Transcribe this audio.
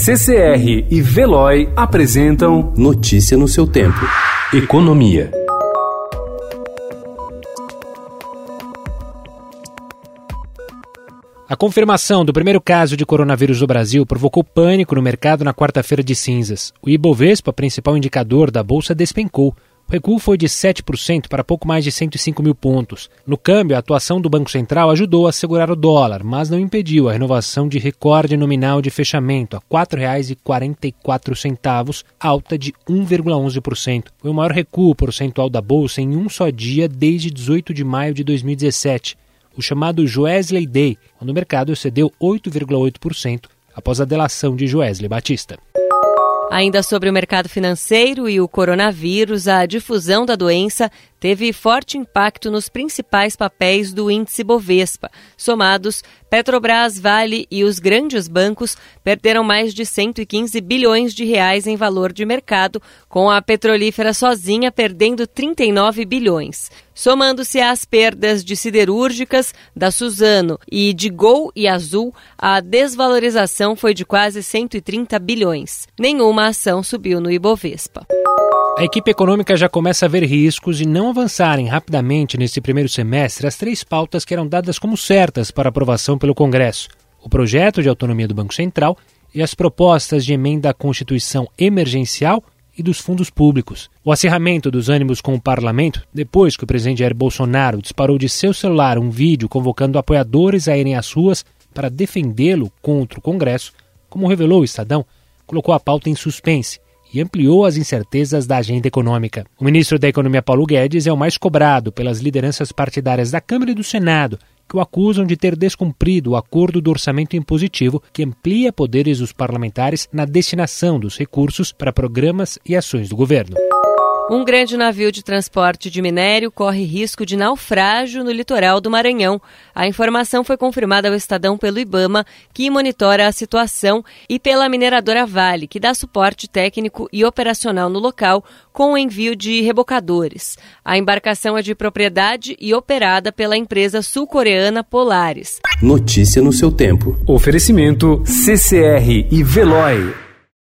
CCR e Veloy apresentam Notícia no seu tempo. Economia. A confirmação do primeiro caso de coronavírus no Brasil provocou pânico no mercado na quarta-feira de cinzas. O Ibovespa, principal indicador da bolsa, despencou. O recuo foi de 7% para pouco mais de 105 mil pontos. No câmbio, a atuação do Banco Central ajudou a segurar o dólar, mas não impediu a renovação de recorde nominal de fechamento a R$ 4,44, alta de 1,11%. Foi o maior recuo percentual da bolsa em um só dia desde 18 de maio de 2017 o chamado Joesley Day, quando o mercado excedeu 8,8% após a delação de Joesley Batista. Ainda sobre o mercado financeiro e o coronavírus, a difusão da doença teve forte impacto nos principais papéis do índice Bovespa. Somados, Petrobras, Vale e os grandes bancos perderam mais de 115 bilhões de reais em valor de mercado, com a petrolífera sozinha perdendo 39 bilhões. Somando-se às perdas de siderúrgicas, da Suzano e de Gol e Azul, a desvalorização foi de quase 130 bilhões. Nenhuma ação subiu no Ibovespa. A equipe econômica já começa a ver riscos de não avançarem rapidamente nesse primeiro semestre as três pautas que eram dadas como certas para aprovação pelo Congresso: o projeto de autonomia do Banco Central e as propostas de emenda à Constituição emergencial e dos fundos públicos. O acirramento dos ânimos com o parlamento, depois que o presidente Jair Bolsonaro disparou de seu celular um vídeo convocando apoiadores a irem às ruas para defendê-lo contra o Congresso, como revelou o Estadão, colocou a pauta em suspense e ampliou as incertezas da agenda econômica. O ministro da Economia Paulo Guedes é o mais cobrado pelas lideranças partidárias da Câmara e do Senado, que o acusam de ter descumprido o acordo do orçamento impositivo que amplia poderes dos parlamentares na destinação dos recursos para programas e ações do governo. Um grande navio de transporte de minério corre risco de naufrágio no litoral do Maranhão. A informação foi confirmada ao Estadão pelo Ibama, que monitora a situação, e pela mineradora Vale, que dá suporte técnico e operacional no local, com o envio de rebocadores. A embarcação é de propriedade e operada pela empresa sul-coreana Polaris. Notícia no seu tempo. Oferecimento CCR e Veloy.